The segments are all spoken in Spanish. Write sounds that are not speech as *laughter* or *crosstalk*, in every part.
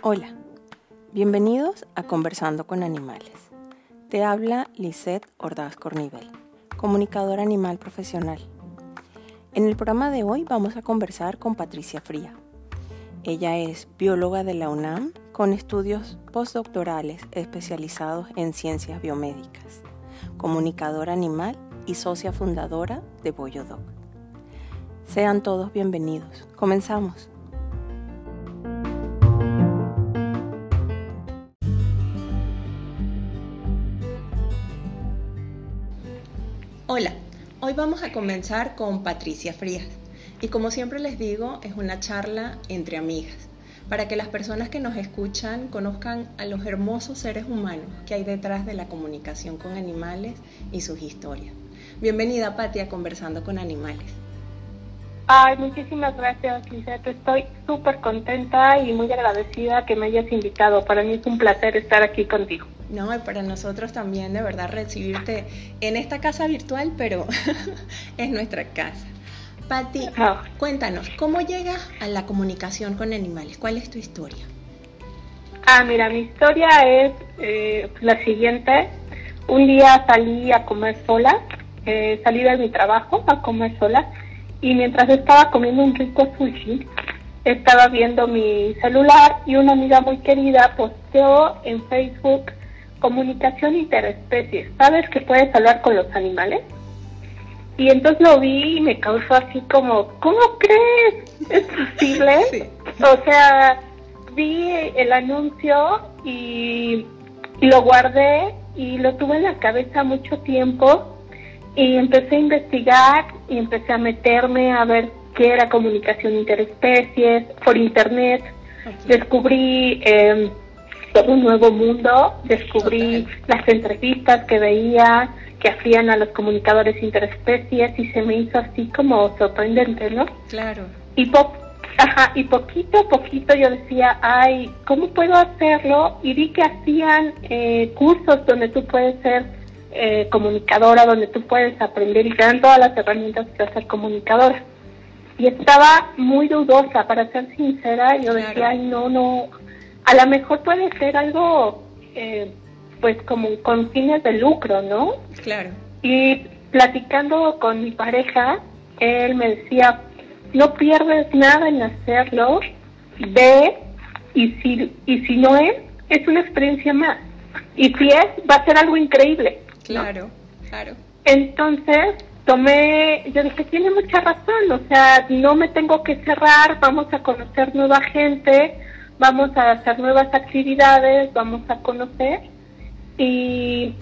Hola, bienvenidos a Conversando con Animales. Te habla Lisette Ordaz Cornivel, comunicadora animal profesional. En el programa de hoy vamos a conversar con Patricia Fría. Ella es bióloga de la UNAM con estudios postdoctorales especializados en ciencias biomédicas, comunicadora animal y socia fundadora de Boyodog. Sean todos bienvenidos. Comenzamos. Hola, hoy vamos a comenzar con Patricia Frías y como siempre les digo es una charla entre amigas para que las personas que nos escuchan conozcan a los hermosos seres humanos que hay detrás de la comunicación con animales y sus historias. Bienvenida Patti a Conversando con Animales. Ay, muchísimas gracias, Lisette. Estoy súper contenta y muy agradecida que me hayas invitado. Para mí es un placer estar aquí contigo. No, y para nosotros también, de verdad, recibirte en esta casa virtual, pero *laughs* es nuestra casa. Patti, ah. cuéntanos, ¿cómo llegas a la comunicación con animales? ¿Cuál es tu historia? Ah, mira, mi historia es eh, la siguiente. Un día salí a comer sola, eh, salí de mi trabajo a comer sola y mientras estaba comiendo un rico sushi, estaba viendo mi celular y una amiga muy querida posteó en Facebook comunicación interespecies. ¿Sabes que puedes hablar con los animales? Y entonces lo vi y me causó así como, ¿cómo crees? ¿Es posible? *laughs* O sea, vi el anuncio y, y lo guardé y lo tuve en la cabeza mucho tiempo y empecé a investigar y empecé a meterme a ver qué era comunicación interespecies por internet. Descubrí eh, todo un nuevo mundo, descubrí las entrevistas que veía que hacían a los comunicadores interespecies y se me hizo así como sorprendente, ¿no? Claro. Y, Ajá, y poquito a poquito yo decía, ay, ¿cómo puedo hacerlo? Y vi que hacían eh, cursos donde tú puedes ser eh, comunicadora, donde tú puedes aprender y te dan todas las herramientas para ser comunicadora. Y estaba muy dudosa, para ser sincera, yo decía, ay, no, no, a lo mejor puede ser algo, eh, pues como con fines de lucro, ¿no? Claro. Y platicando con mi pareja, él me decía, no pierdes nada en hacerlo, ve, y si, y si no es, es una experiencia más. Y si es, va a ser algo increíble. Claro, claro. Entonces, tomé, yo dije, tiene mucha razón, o sea, no me tengo que cerrar, vamos a conocer nueva gente, vamos a hacer nuevas actividades, vamos a conocer. Y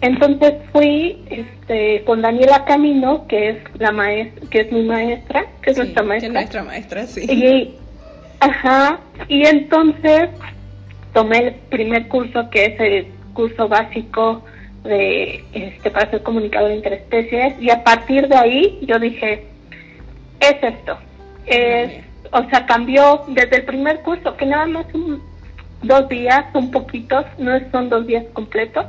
entonces fui este, con Daniela Camino, que es la maestra, que es mi maestra, que es nuestra maestra. nuestra maestra, sí. Y, ajá, y entonces tomé el primer curso, que es el curso básico de este para ser comunicador interespecies, y a partir de ahí yo dije, es esto, es o sea, cambió desde el primer curso, que nada más son dos días, son poquitos, no son dos días completos,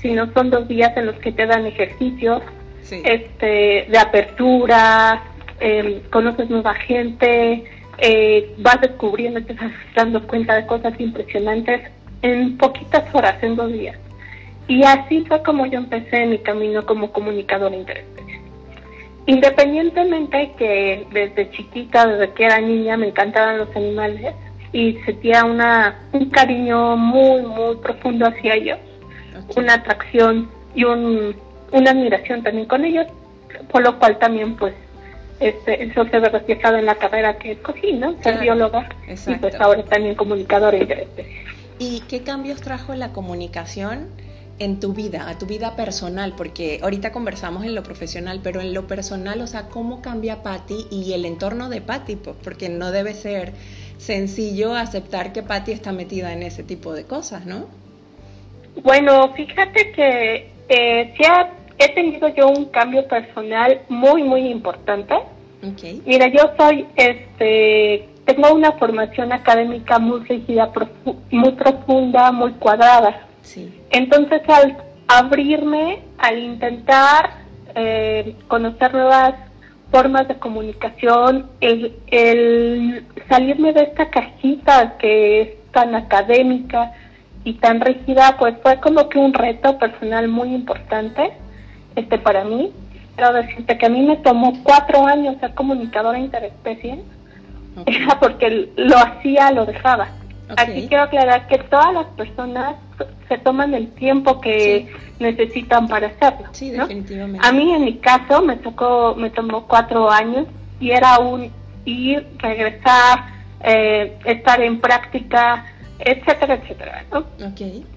sino son dos días en los que te dan ejercicios este, de apertura, eh, conoces nueva gente, eh, vas descubriendo, te estás dando cuenta de cosas impresionantes en poquitas horas, en dos días. Y así fue como yo empecé mi camino como comunicadora interesante. Independientemente que desde chiquita, desde que era niña, me encantaban los animales y sentía una, un cariño muy, muy profundo hacia ellos, una atracción y un, una admiración también con ellos, por lo cual también pues este, eso se ve reflejado en la carrera que escogí, ¿no? Ser bióloga y pues ahora también comunicadora ¿Y qué cambios trajo la comunicación? En tu vida, a tu vida personal, porque ahorita conversamos en lo profesional, pero en lo personal, o sea, cómo cambia Patty y el entorno de Patty, porque no debe ser sencillo aceptar que Patty está metida en ese tipo de cosas, ¿no? Bueno, fíjate que eh, ya he tenido yo un cambio personal muy, muy importante. Okay. Mira, yo soy, este, tengo una formación académica muy rígida, muy profunda, muy cuadrada. Entonces, al abrirme, al intentar eh, conocer nuevas formas de comunicación, el, el salirme de esta cajita que es tan académica y tan rígida, pues fue como que un reto personal muy importante este para mí. Quiero decirte que a mí me tomó cuatro años ser comunicadora interespecie, era *laughs* porque lo hacía, lo dejaba. Aquí quiero aclarar que todas las personas se toman el tiempo que necesitan para hacerlo. Sí, definitivamente. A mí en mi caso me tocó, me tomó cuatro años y era un ir, regresar, eh, estar en práctica, etcétera, etcétera, ¿no?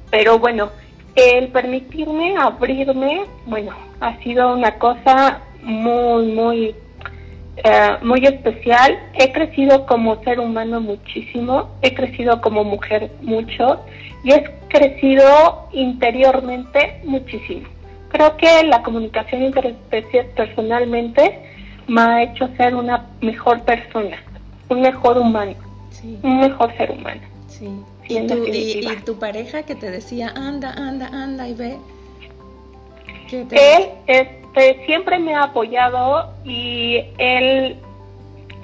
Pero bueno, el permitirme abrirme, bueno, ha sido una cosa muy, muy, eh, muy especial. He crecido como ser humano muchísimo, he crecido como mujer mucho y he crecido interiormente muchísimo. Creo que la comunicación interespecies personalmente me ha hecho ser una mejor persona, un mejor humano, un mejor ser humano. Sí. ¿Y tu, y, tu, pareja que te decía, anda, anda, anda y ve? Él este, siempre me ha apoyado y él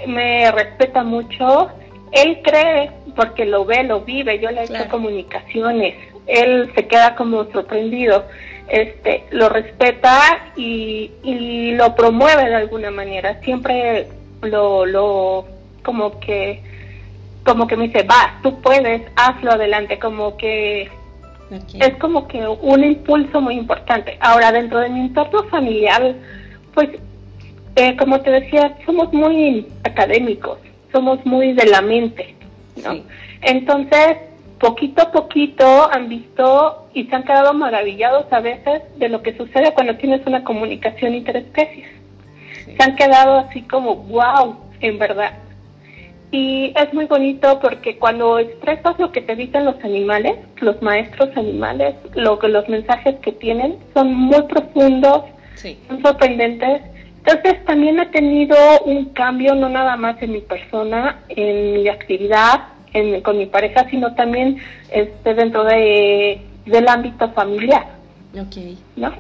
me respeta mucho. Él cree, porque lo ve, lo vive, yo le he hecho comunicaciones. Él se queda como sorprendido. Este, lo respeta y, y lo promueve de alguna manera. Siempre lo, lo, como que como que me dice, va, tú puedes, hazlo adelante, como que es como que un impulso muy importante. Ahora, dentro de mi entorno familiar, pues, eh, como te decía, somos muy académicos, somos muy de la mente, ¿no? Entonces, poquito a poquito han visto y se han quedado maravillados a veces de lo que sucede cuando tienes una comunicación interespecies. Se han quedado así como, wow, en verdad. Y es muy bonito porque cuando expresas lo que te dicen los animales, los maestros animales, lo que los mensajes que tienen son muy profundos, son sorprendentes. Entonces también he tenido un cambio no nada más en mi persona, en mi actividad, en, con mi pareja, sino también este dentro de del ámbito familiar. Okay. ¿No?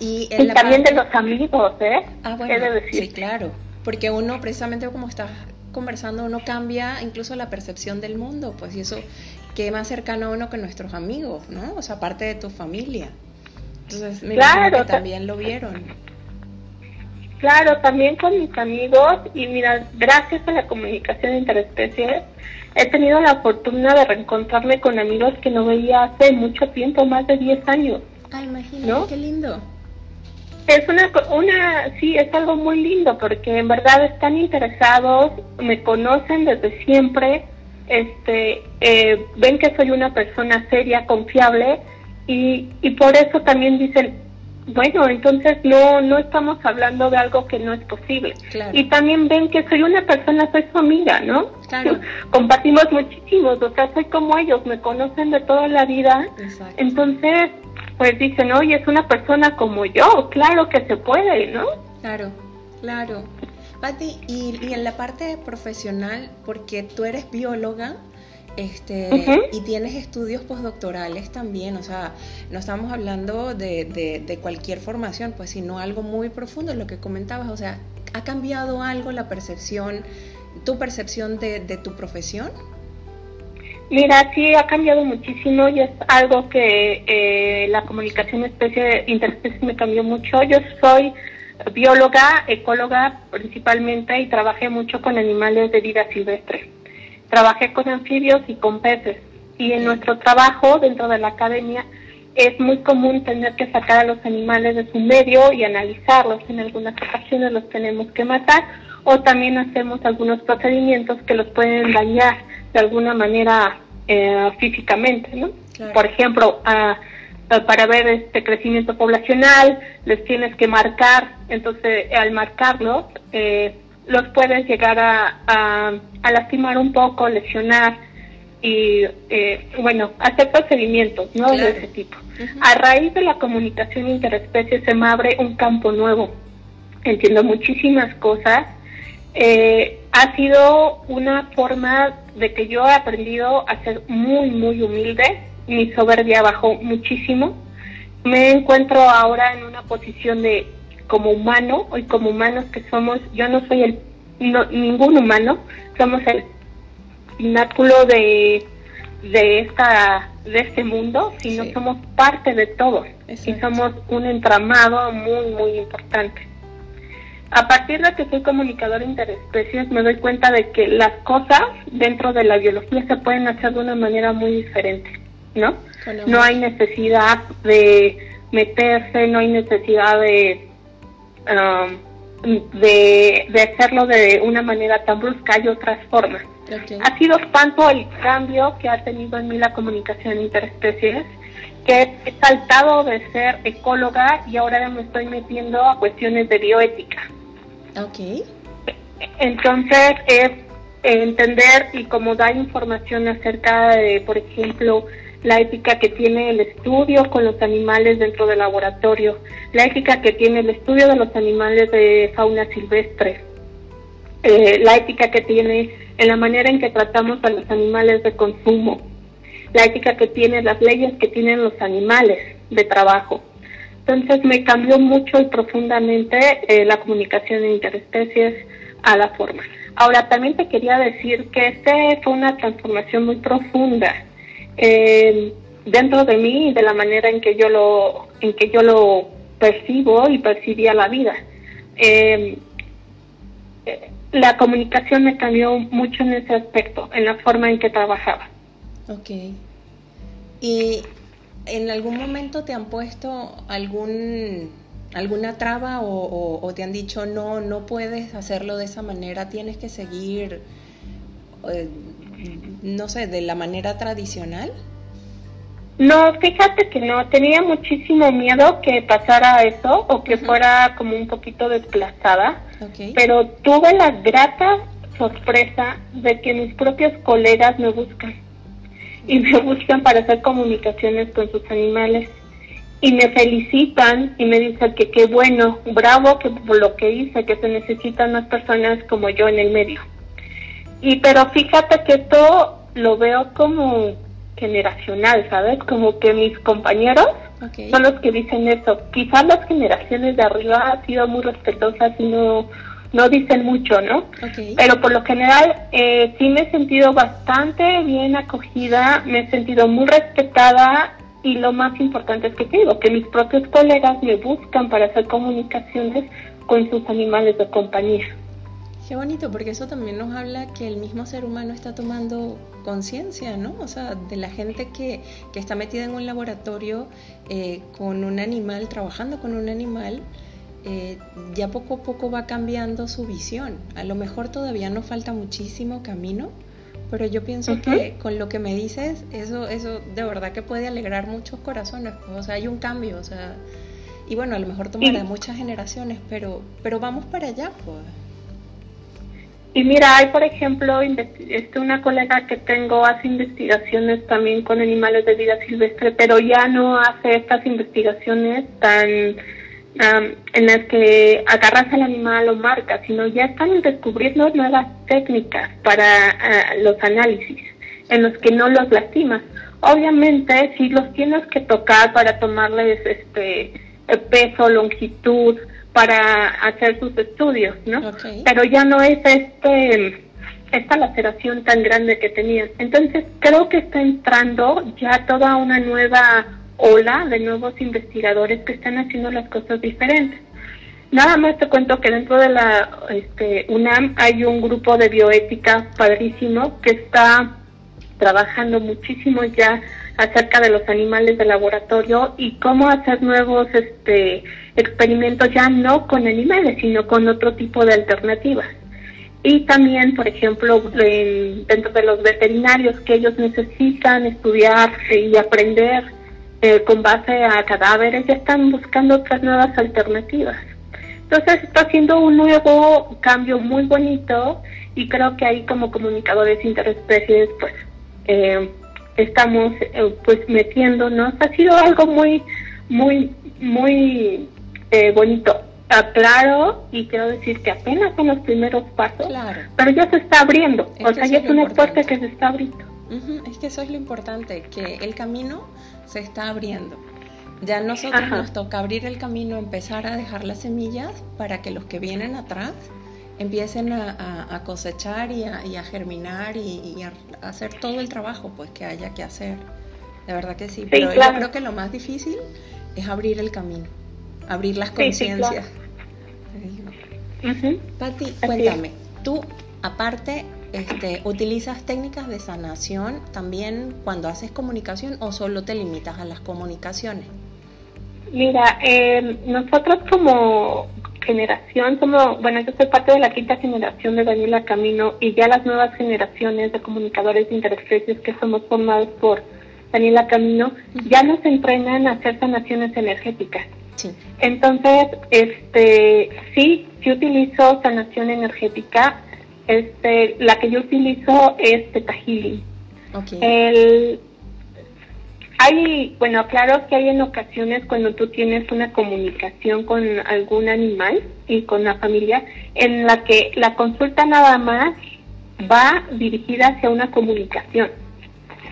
Y, también de los amigos, ¿eh? Ah, bueno, sí, claro. Porque uno, precisamente como está conversando uno cambia incluso la percepción del mundo, pues y eso que más cercano a uno que nuestros amigos, ¿no? O sea, parte de tu familia. Entonces, me claro, que también lo vieron. Claro, también con mis amigos y mira, gracias a la comunicación interespecies he tenido la fortuna de reencontrarme con amigos que no veía hace mucho tiempo, más de 10 años. Ah, imagínate, qué lindo. Es una, una, sí, es algo muy lindo porque en verdad están interesados, me conocen desde siempre, este, eh, ven que soy una persona seria, confiable y, y por eso también dicen, bueno, entonces no, no estamos hablando de algo que no es posible. Y también ven que soy una persona, soy su amiga, ¿no? Claro. *laughs* Compartimos muchísimo, o sea, soy como ellos, me conocen de toda la vida. Entonces, pues dicen, oye, es una persona como yo, claro que se puede, ¿no? Claro, claro. Pati, y, y en la parte profesional, porque tú eres bióloga, este, y tienes estudios postdoctorales también, o sea, no estamos hablando de, de, cualquier formación, pues sino algo muy profundo, lo que comentabas, o sea, ¿ha cambiado algo la percepción, tu percepción de, de tu profesión? Mira, sí ha cambiado muchísimo y es algo que eh, la comunicación especie interespecie me cambió mucho. Yo soy bióloga, ecóloga principalmente y trabajé mucho con animales de vida silvestre. Trabajé con anfibios y con peces y en nuestro trabajo dentro de la academia es muy común tener que sacar a los animales de su medio y analizarlos. En algunas ocasiones los tenemos que matar o también hacemos algunos procedimientos que los pueden dañar de alguna manera eh, físicamente, ¿no? Por ejemplo, para ver este crecimiento poblacional, les tienes que marcar, entonces al marcarlos, eh, los puedes llegar a, a, lastimar un poco, lesionar y, eh, bueno, hacer procedimientos, ¿no? De ese tipo. A raíz de la comunicación interespecie se me abre un campo nuevo. Entiendo muchísimas cosas eh, ha sido una forma de que yo he aprendido a ser muy, muy humilde. Mi soberbia bajó muchísimo. Me encuentro ahora en una posición de como humano y como humanos que somos, yo no soy el ningún humano, somos el pináculo de de esta de este mundo, sino somos parte de todo y somos un entramado muy muy importante. A partir de que soy comunicador interespecies, me doy cuenta de que las cosas dentro de la biología se pueden hacer de una manera muy diferente, ¿no? No hay necesidad de meterse, no hay necesidad de, um, de, de hacerlo de una manera tan brusca, hay otras formas. Ha sido tanto el cambio que ha tenido en mí la comunicación interespecies que he saltado de ser ecóloga y ahora me estoy metiendo a cuestiones de bioética. Ok. Entonces es entender y como dar información acerca de, por ejemplo, la ética que tiene el estudio con los animales dentro del laboratorio, la ética que tiene el estudio de los animales de fauna silvestre, eh, la ética que tiene en la manera en que tratamos a los animales de consumo, la ética que tiene las leyes que tienen los animales de trabajo. Entonces me cambió mucho y profundamente eh, la comunicación de interespecies a la forma. Ahora también te quería decir que este fue una transformación muy profunda eh, dentro de mí y de la manera en que yo lo en que yo lo percibo y percibía la vida. Eh, la comunicación me cambió mucho en ese aspecto, en la forma en que trabajaba. Ok. ¿Y en algún momento te han puesto algún alguna traba o, te han dicho no, no puedes hacerlo de esa manera, tienes que seguir, eh, no sé, de la manera tradicional? No, fíjate que no, tenía muchísimo miedo que pasara eso o que fuera como un poquito desplazada, pero tuve la grata sorpresa de que mis propios colegas me buscan y me buscan para hacer comunicaciones con sus animales y me felicitan y me dicen que qué bueno, bravo que por lo que hice, que se necesitan más personas como yo en el medio. Y pero fíjate que esto lo veo como generacional, ¿sabes? Como que mis compañeros son los que dicen eso. Quizás las generaciones de arriba han sido muy respetuosas y no, no dicen mucho, ¿no? Pero por lo general eh, sí me he sentido bastante bien acogida, me he sentido muy respetada y lo más importante es que digo, que mis propios colegas me buscan para hacer comunicaciones con sus animales de compañía. Qué bonito, porque eso también nos habla que el mismo ser humano está tomando conciencia, ¿no? O sea, de la gente que, que está metida en un laboratorio eh, con un animal, trabajando con un animal, eh, ya poco a poco va cambiando su visión. A lo mejor todavía nos falta muchísimo camino, pero yo pienso que con lo que me dices, eso, eso de verdad que puede alegrar muchos corazones. O sea, hay un cambio, o sea, y bueno, a lo mejor tomará muchas generaciones, pero, pero vamos para allá, pues. Y mira, hay por ejemplo este, una colega que tengo hace investigaciones también con animales de vida silvestre, pero ya no hace estas investigaciones tan en las que agarras al animal o marcas, sino ya están descubriendo nuevas técnicas para ah, los análisis en los que no los lastimas. Obviamente, si los tienes que tocar para tomarles este peso, longitud, para hacer sus estudios, ¿no? Pero ya no es este esta laceración tan grande que tenían. Entonces creo que está entrando ya toda una nueva ola de nuevos investigadores que están haciendo las cosas diferentes. Nada más te cuento que dentro de la este, UNAM hay un grupo de bioética padrísimo que está trabajando muchísimo ya acerca de los animales de laboratorio y cómo hacer nuevos este, experimentos ya no con animales, sino con otro tipo de alternativas. Y también, por ejemplo, dentro de los veterinarios que ellos necesitan estudiar y aprender eh, con base a cadáveres, ya están buscando otras nuevas alternativas. Entonces está haciendo un nuevo cambio muy bonito y creo que ahí como comunicadores interespecies, pues eh, estamos eh, pues metiéndonos. Ha sido algo muy, muy, muy eh, bonito. Claro, y quiero decir que apenas son los primeros pasos, pero ya se está abriendo, o sea, ya es una puerta que se está abriendo. Es que eso es lo importante, que el camino se está abriendo. Ya nosotros nos toca abrir el camino, empezar a dejar las semillas para que los que vienen atrás empiecen a, cosechar y a, germinar y, a hacer todo el trabajo pues que haya que hacer. De verdad que sí, pero yo creo que lo más difícil es abrir el camino, abrir las conciencias. Pati, cuéntame, tú aparte este, utilizas técnicas de sanación también cuando haces comunicación o solo te limitas a las comunicaciones? Mira, eh, nosotros como generación somos, bueno, yo soy parte de la quinta generación de Daniela Camino y ya las nuevas generaciones de comunicadores interespecies que somos formados por Daniela Camino ya nos entrenan a hacer sanaciones energéticas. Entonces, este, sí, sí utilizo sanación energética. Este, la que yo utilizo es Teta Healing. El, hay, bueno, claro que hay en ocasiones cuando tú tienes una comunicación con algún animal y con la familia en la que la consulta nada más va dirigida hacia una comunicación.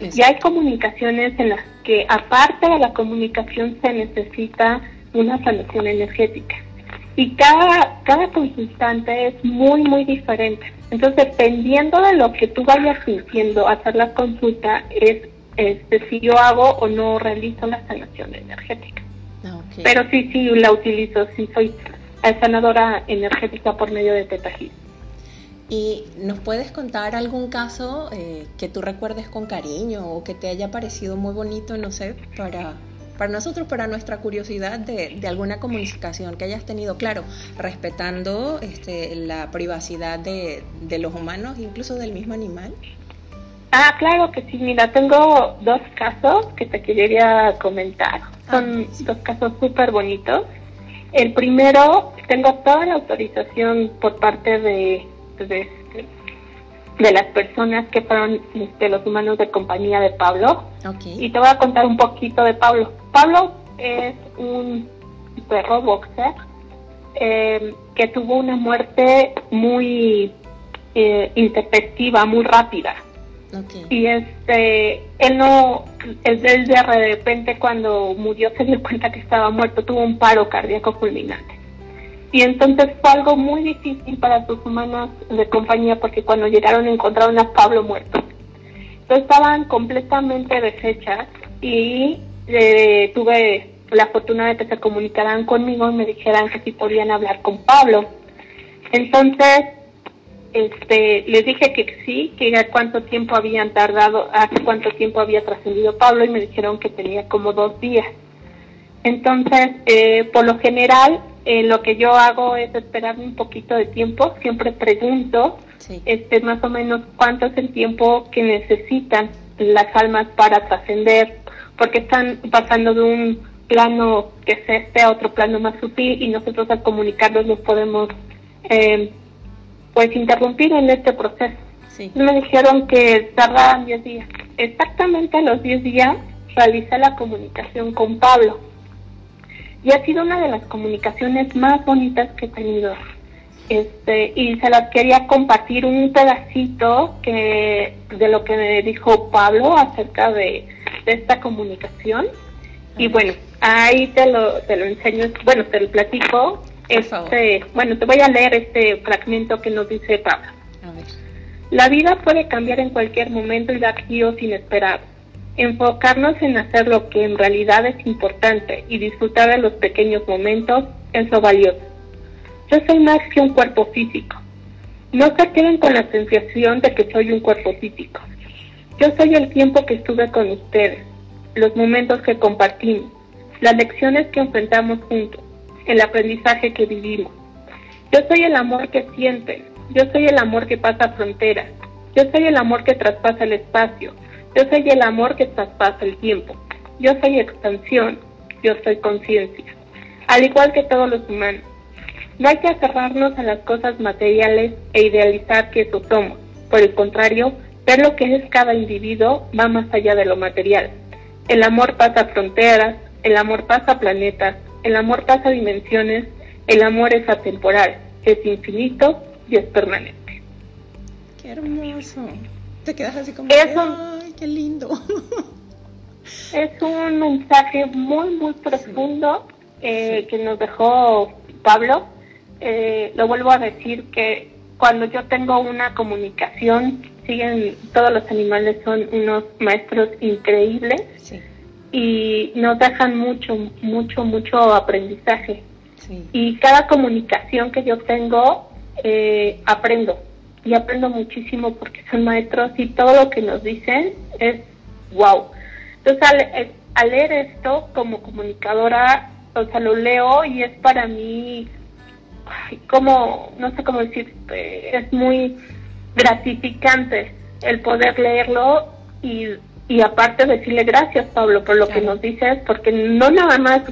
Y hay comunicaciones en las que aparte de la comunicación se necesita una sanación energética. Y cada, cada consultante es muy, muy diferente. Entonces, dependiendo de lo que tú vayas sintiendo hacer la consulta, es este, si yo hago o no realizo la sanación energética. Ah, Pero sí, sí la utilizo, sí soy sanadora energética por medio de Teta ¿Y nos puedes contar algún caso eh, que tú recuerdes con cariño o que te haya parecido muy bonito, no sé, para, para nosotros, para nuestra curiosidad de, de alguna comunicación que hayas tenido, claro, respetando este, la privacidad de, de los humanos, incluso del mismo animal? Ah, claro que sí. Mira, tengo dos casos que te quería comentar. Son ah, dos casos súper bonitos. El primero, tengo toda la autorización por parte de, de, de las personas que fueron este, los humanos de compañía de Pablo. Y te voy a contar un poquito de Pablo. Pablo es un perro boxer eh, que tuvo una muerte muy eh, intempestiva, muy rápida. Y este, él no, él, de repente cuando murió se dio cuenta que estaba muerto, tuvo un paro cardíaco fulminante. Y entonces fue algo muy difícil para sus humanos de compañía porque cuando llegaron encontraron a Pablo muerto. Entonces estaban completamente deshechas y eh, tuve la fortuna de que se comunicaran conmigo y me dijeran que si podían hablar con Pablo. Entonces este, les dije que sí, que ya cuánto tiempo habían tardado, hace cuánto tiempo había trascendido Pablo y me dijeron que tenía como dos días. Entonces, eh, por lo general, eh, lo que yo hago es esperar un poquito de tiempo, siempre pregunto este, más o menos cuánto es el tiempo que necesitan las almas para trascender, porque están pasando de un plano que es este a otro plano más sutil y nosotros al comunicarnos nos podemos eh, pues interrumpir en este proceso. Me dijeron que tardaban 10 días. Exactamente a los 10 días realicé la comunicación con Pablo. Y ha sido una de las comunicaciones más bonitas que he tenido. Este, y se las quería compartir un pedacito que de lo que me dijo Pablo acerca de, esta comunicación. Y bueno, ahí te lo, te lo enseño, bueno, te lo platico este, bueno, te voy a leer este fragmento que nos dice Pablo. La vida puede cambiar en cualquier momento y dar giros inesperados. Enfocarnos en hacer lo que en realidad es importante y disfrutar de los pequeños momentos es lo valioso. Yo soy más que un cuerpo físico. No se queden con la sensación de que soy un cuerpo físico. Yo soy el tiempo que estuve con ustedes, los momentos que compartimos, las lecciones que enfrentamos juntos el aprendizaje que vivimos. Yo soy el amor que siente, yo soy el amor que pasa fronteras, yo soy el amor que traspasa el espacio, yo soy el amor que traspasa el tiempo, yo soy expansión, yo soy conciencia, al igual que todos los humanos. No hay que aferrarnos a las cosas materiales e idealizar que eso somos. Por el contrario, ver lo que es cada individuo va más allá de lo material. El amor pasa fronteras, el amor pasa planetas, el amor pasa dimensiones, el amor es atemporal, es infinito y es permanente. Qué hermoso. Te quedas así como, ay, qué lindo. *laughs* Es un mensaje muy, muy profundo eh, que nos dejó Pablo. Eh, lo vuelvo a decir que cuando yo tengo una comunicación, siguen, todos los animales son unos maestros increíbles y nos dejan mucho, mucho, mucho aprendizaje. Y cada comunicación que yo tengo, eh, aprendo. Y aprendo muchísimo porque son maestros y todo lo que nos dicen es wow. Entonces, al, eh, al leer esto como comunicadora, o sea, lo leo y es para mí como, no sé cómo decir, es muy gratificante el poder leerlo y, y aparte decirle gracias Pablo por lo que nos dices, porque no nada más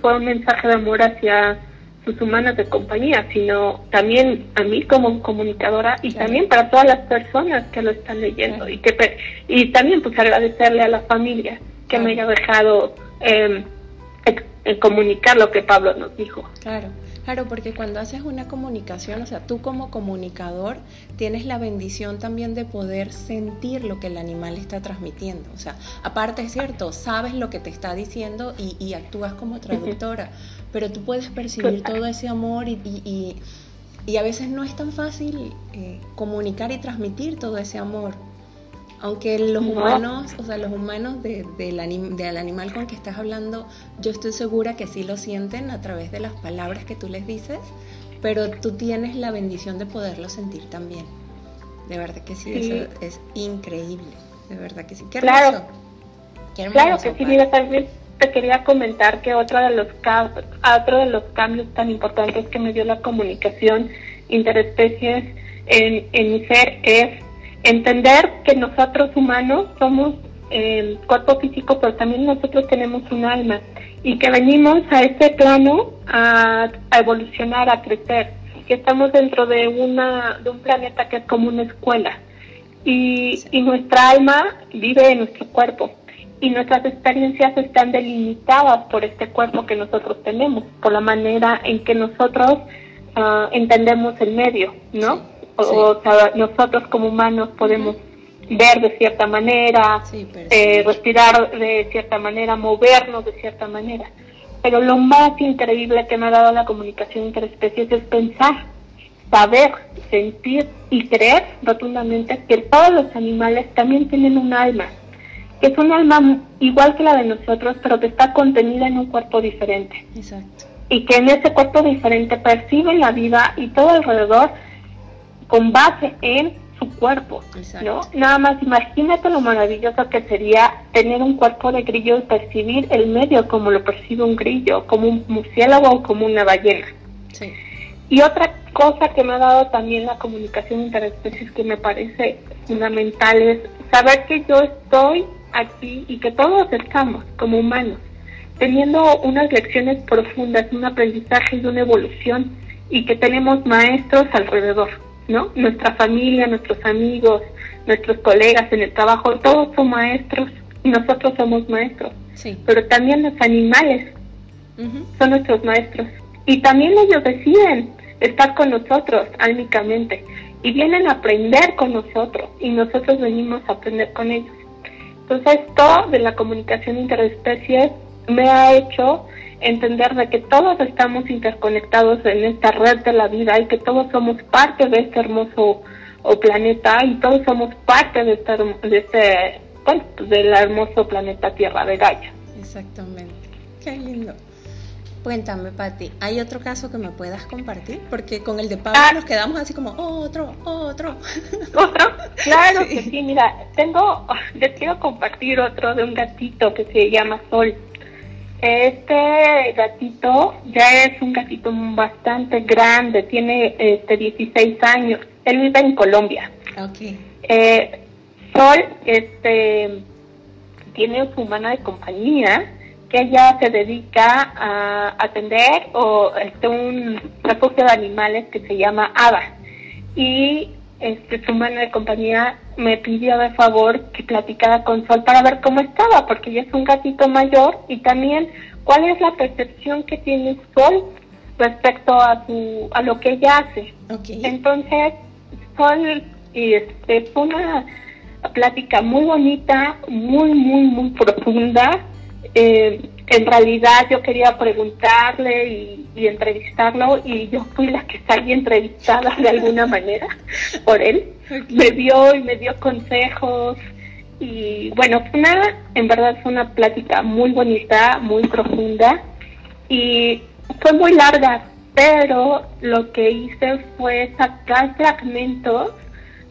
fue un mensaje de amor hacia sus humanas de compañía, sino también a mí como comunicadora y también para todas las personas que lo están leyendo y que y también pues agradecerle a la familia que me haya dejado eh, comunicar lo que Pablo nos dijo. Claro. Claro, porque cuando haces una comunicación, o sea, tú como comunicador tienes la bendición también de poder sentir lo que el animal está transmitiendo. O sea, aparte es cierto, sabes lo que te está diciendo y, actúas como *laughs* traductora, pero tú puedes percibir todo ese amor y, y, a veces no es tan fácil eh, comunicar y transmitir todo ese amor. Aunque los humanos, o sea, los humanos de, del, animal con que estás hablando, yo estoy segura que sí lo sienten a través de las palabras que tú les dices, pero tú tienes la bendición de poderlo sentir también. De verdad que sí, eso es increíble. De verdad que sí. Qué claro. claro que sí, mira, también te quería comentar que otro de los otro de los cambios tan importantes que me dio la comunicación interespecies en, en mi ser es entender que nosotros humanos somos cuerpo físico, pero también nosotros tenemos un alma y que venimos a este plano a, evolucionar, a crecer, que estamos dentro de una de un planeta que es como una escuela y, y nuestra alma vive en nuestro cuerpo y nuestras experiencias están delimitadas por este cuerpo que nosotros tenemos, por la manera en que nosotros uh, entendemos el medio, ¿no? O, sea, nosotros como humanos podemos ver de cierta manera, eh, respirar de cierta manera, movernos de cierta manera. Pero lo más increíble que me ha dado la comunicación interespecies es pensar, saber, sentir y creer rotundamente que todos los animales también tienen un alma, que es un alma igual que la de nosotros, pero que está contenida en un cuerpo diferente. Exacto. Y que en ese cuerpo diferente perciben la vida y todo alrededor con base en su cuerpo, ¿no? Nada más imagínate lo maravilloso que sería tener un cuerpo de grillo y percibir el medio como lo percibe un grillo, como un murciélago o como una ballena. Y otra cosa que me ha dado también la comunicación interespecies que me parece fundamental es saber que yo estoy aquí y que todos estamos como humanos teniendo unas lecciones profundas, un aprendizaje y una evolución y que tenemos maestros alrededor ¿no? Nuestra familia, nuestros amigos, nuestros colegas en el trabajo, todos son maestros y nosotros somos maestros. Pero también los animales son nuestros maestros. Y también ellos deciden estar con nosotros álmicamente y vienen a aprender con nosotros y nosotros venimos a aprender con ellos. Entonces, esto de la comunicación interespecies me ha hecho entender de que todos estamos interconectados en esta red de la vida y que todos somos parte de este hermoso planeta y todos somos parte de este, de este bueno, del hermoso planeta Tierra de Gaia. Exactamente. Qué lindo. Cuéntame, Patti, ¿hay otro caso que me puedas compartir? Porque con el de Pablo ah. nos quedamos así como, otro, otro. *laughs* ¿Otro? Claro que sí, mira, tengo, *laughs* les quiero compartir otro de un gatito que se llama Sol. Este gatito ya es un gatito bastante grande, tiene este 16 años. Él vive en Colombia. Okay. Eh, Sol este tiene su humana de compañía que ella se dedica a atender o este un refugio de animales que se llama Ava y este, su humana de compañía me pidió de favor que platicara con Sol para ver cómo estaba, porque ella es un gatito mayor y también cuál es la percepción que tiene Sol respecto a su a lo que ella hace. Entonces, Sol y este, fue una plática muy bonita, muy, muy, muy profunda. Eh, en realidad yo quería preguntarle y, entrevistarlo y yo fui la que salí entrevistada de alguna manera por él. Me dio y me dio consejos y bueno, fue una, en verdad fue una plática muy bonita, muy profunda y fue muy larga, pero lo que hice fue sacar fragmentos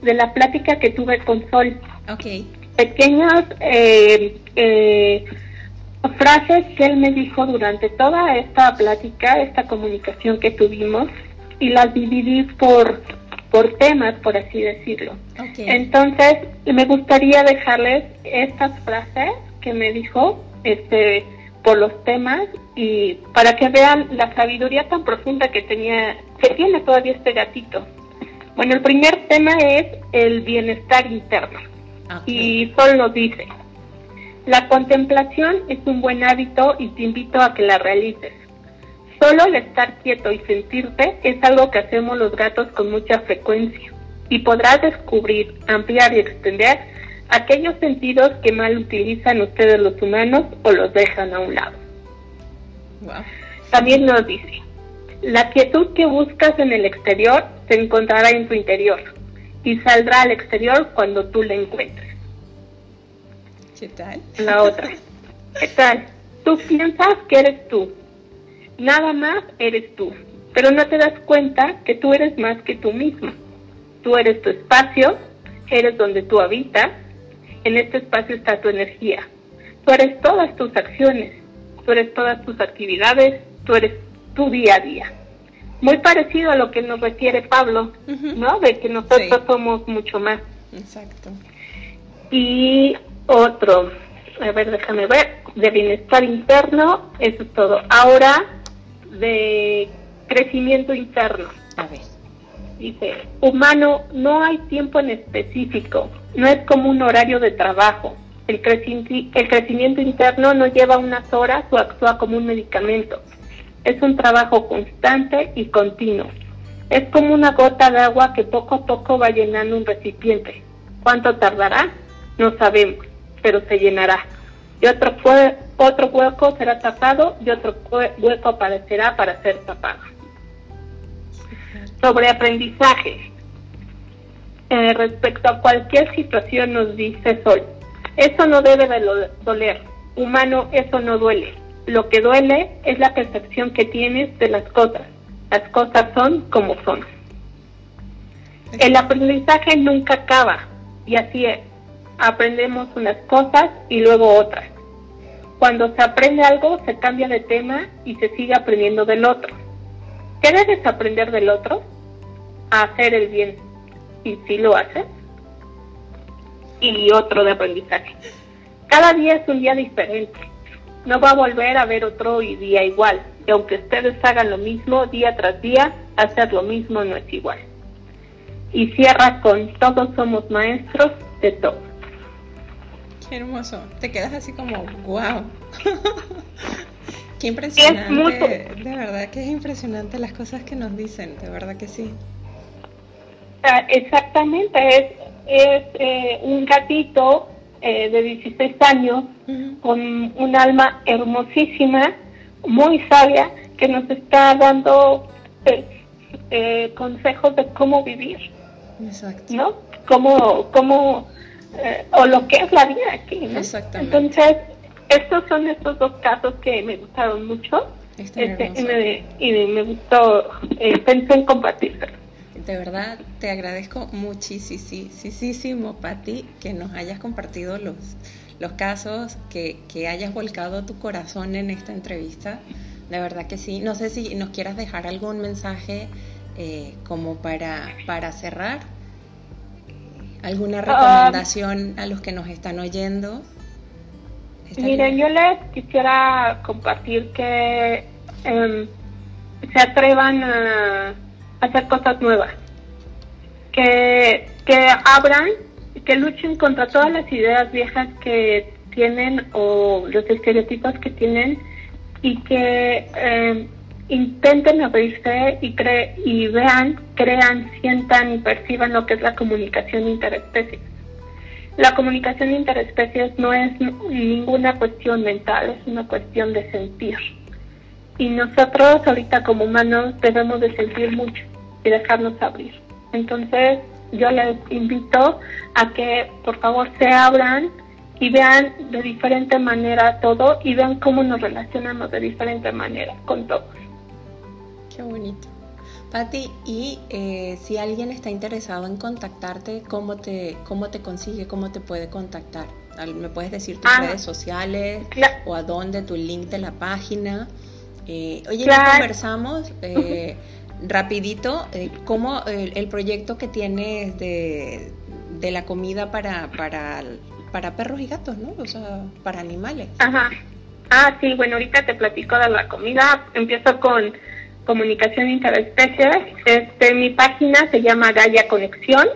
de la plática que tuve con Sol. Okay. Pequeñas eh, eh, frases que él me dijo durante toda esta plática, esta comunicación que tuvimos, y las dividí por, por temas, por así decirlo. Entonces, me gustaría dejarles estas frases que me dijo este, por los temas y para que vean la sabiduría tan profunda que tenía, que tiene todavía este gatito. Bueno, el primer tema es el bienestar interno. Y solo dice, la contemplación es un buen hábito y te invito a que la realices. Solo el estar quieto y sentirte es algo que hacemos los gatos con mucha frecuencia y podrás descubrir, ampliar y extender aquellos sentidos que mal utilizan ustedes los humanos o los dejan a un lado. También nos dice, la quietud que buscas en el exterior se encontrará en tu interior y saldrá al exterior cuando tú la encuentres. ¿Qué tal? La otra. ¿Qué tal? Tú piensas que eres tú. Nada más eres tú. Pero no te das cuenta que tú eres más que tú mismo. Tú eres tu espacio, eres donde tú habitas. En este espacio está tu energía. Tú eres todas tus acciones. Tú eres todas tus actividades. Tú eres tu día a día. Muy parecido a lo que nos refiere Pablo, ¿no? De que nosotros somos mucho más. Exacto. Y otro, a ver, déjame ver, de bienestar interno, eso es todo. Ahora, de crecimiento interno. A ver. Dice, humano, no hay tiempo en específico, no es como un horario de trabajo. El, el crecimiento interno no lleva unas horas o actúa como un medicamento. Es un trabajo constante y continuo. Es como una gota de agua que poco a poco va llenando un recipiente. ¿Cuánto tardará? No sabemos pero se llenará. Y otro, otro hueco será tapado y otro hueco aparecerá para ser tapado. Sobre aprendizaje. Eh, respecto a cualquier situación nos dice Sol, eso no debe de doler. Humano, eso no duele. Lo que duele es la percepción que tienes de las cosas. Las cosas son como son. El aprendizaje nunca acaba y así es aprendemos unas cosas y luego otras. Cuando se aprende algo, se cambia de tema y se sigue aprendiendo del otro. ¿Qué debes aprender del otro? A hacer el bien. Y si lo haces. Y otro de aprendizaje. Cada día es un día diferente. No va a volver a haber otro día igual. Y aunque ustedes hagan lo mismo día tras día, hacer lo mismo no es igual. Y cierra con todos somos maestros de todo hermoso. Te quedas así como, wow. *laughs* Qué impresionante. De verdad que es impresionante las cosas que nos dicen, de verdad que sí. Exactamente, es, es eh, un gatito eh, de 16 años con un alma hermosísima, muy sabia, que nos está dando eh, consejos de cómo vivir. Exacto. ¿No? Cómo, cómo eh, o lo que es la vida aquí. ¿no? Exactamente. Entonces, estos son estos dos casos que me gustaron mucho este, y, me, y, me, gustó, eh, pensé en compartirlo. De verdad, te agradezco muchísimo, Patti, que nos hayas compartido los, los casos, que, que hayas volcado tu corazón en esta entrevista. De verdad que sí. No sé si nos quieras dejar algún mensaje eh, como para, para cerrar. ¿Alguna ah, recomendación a los que nos están oyendo? Miren, yo les quisiera compartir que em, se atrevan a hacer cosas nuevas, que, que abran, que luchen contra todas las ideas viejas que tienen o los estereotipos que tienen y que em, intenten abrirse y, cre y vean, crean, sientan y perciban lo que es la comunicación interespecies. la comunicación interespecies no es ninguna cuestión mental, es una cuestión de sentir. Y nosotros ahorita como humanos debemos de sentir mucho y dejarnos abrir. Entonces yo les invito a que por favor se abran y vean de diferente manera todo y vean cómo nos relacionamos de diferente manera con todos. Qué bonito. Patti, y eh, si alguien está interesado en contactarte, ¿cómo te, cómo te consigue, cómo te puede contactar? ¿Me puedes decir tus ah, redes sociales o a dónde, tu link de la página? Eh, oye, ya conversamos eh, *laughs* rapidito, eh, cómo el, proyecto que tienes de, de la comida para, para, para perros y gatos, ¿no? O sea, para animales. Ajá. Ah, sí, bueno, ahorita te platico de la comida. Empiezo con comunicación interespecies. Este, mi página se llama Gaia Conexión.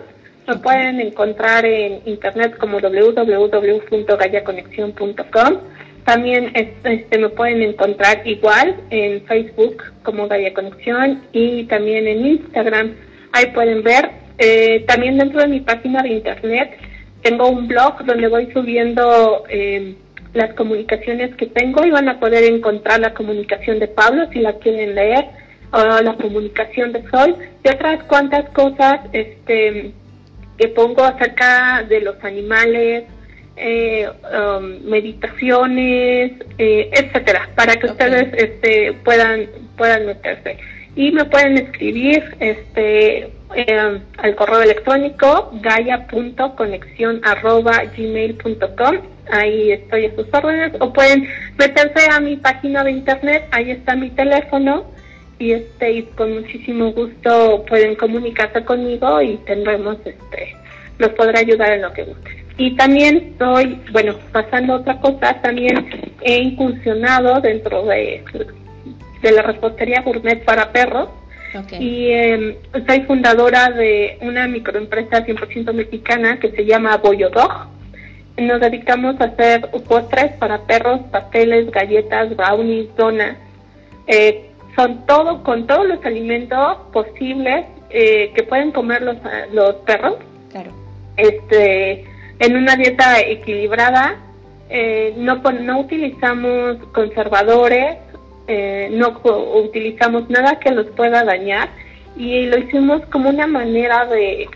Lo pueden encontrar en internet como www.gayaconexión.com. También este, me pueden encontrar igual en Facebook como Gaia Conexión y también en Instagram. Ahí pueden ver. Eh, también dentro de mi página de internet tengo un blog donde voy subiendo eh, las comunicaciones que tengo y van a poder encontrar la comunicación de Pablo si la quieren leer o la comunicación de Sol. Y otras cuantas cosas este que pongo acerca de los animales eh, um, meditaciones eh, etcétera para que ustedes este puedan puedan meterse. Y me pueden escribir este eh, al correo electrónico gmail.com ahí estoy a sus órdenes. O pueden meterse a mi página de internet. Ahí está mi teléfono. Y este y con muchísimo gusto pueden comunicarse conmigo y tendremos este los podré ayudar en lo que guste. Y también estoy bueno pasando otra cosa también he incursionado dentro de de la repostería gourmet para perros. Y eh, soy fundadora de una microempresa 100% mexicana que se llama Bollo Dog. Nos dedicamos a hacer postres para perros, pasteles, galletas, brownies, donas. Eh, son todo, con todos los alimentos posibles eh, que pueden comer los, los perros. Claro. Este, en una dieta equilibrada. Eh, no, no utilizamos conservadores, eh, no utilizamos nada que los pueda dañar y lo hicimos como una manera de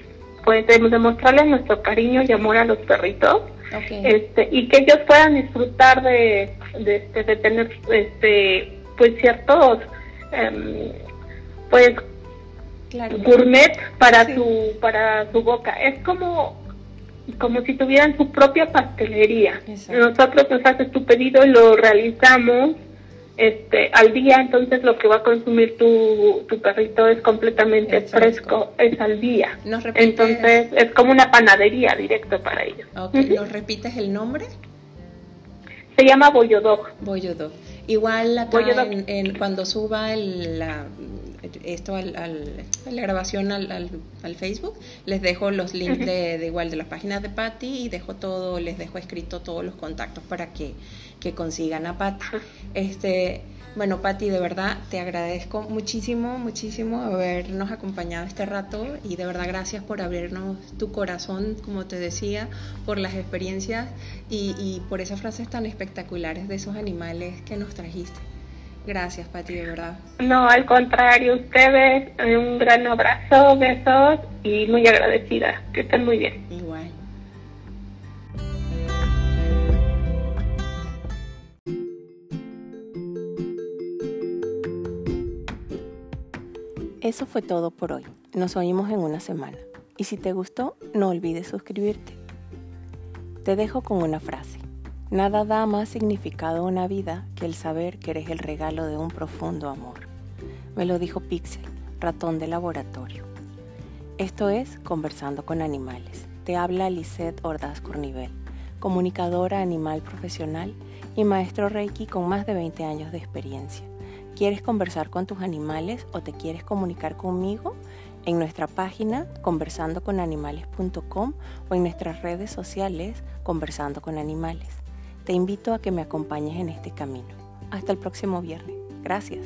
pues demostrarles nuestro cariño y amor a los perritos. Este y que ellos puedan disfrutar de de, este, de tener este pues ciertos em, pues gourmet para su para su boca. Es como como si tuvieran su propia pastelería. Nosotros nos haces tu pedido y lo realizamos este, al día, entonces lo que va a consumir tu, tu perrito es completamente fresco. es al día. entonces es como una panadería directo para ellos. ¿Nos repites el nombre? Se llama Boyodog. Boyodog. Igual acá En, cuando suba el, la, esto al, la grabación al, al, Facebook, les dejo los links de, igual de las páginas de Patty y dejo todo, les dejo escrito todos los contactos para que que consigan a Patti. Este, bueno, Patti, de verdad te agradezco muchísimo, muchísimo habernos acompañado este rato y de verdad gracias por abrirnos tu corazón, como te decía, por las experiencias y, por esas frases tan espectaculares de esos animales que nos trajiste. Gracias, Patti, de verdad. No, al contrario, ustedes, un gran abrazo, besos y muy agradecida. Que estén muy bien. Igual. Eso fue todo por hoy. Nos oímos en una semana. Y si te gustó, no olvides suscribirte. Te dejo con una frase. Nada da más significado a una vida que el saber que eres el regalo de un profundo amor. Me lo dijo Pixel, ratón de laboratorio. Esto es Conversando con Animales. Te habla Lisette Ordaz Cornivel, comunicadora animal profesional y maestro Reiki con más de 20 años de experiencia. ¿Quieres conversar con tus animales o te quieres comunicar conmigo? En nuestra página conversandoconanimales.com o en nuestras redes sociales Conversando con Animales. Te invito a que me acompañes en este camino. Hasta el próximo viernes. Gracias.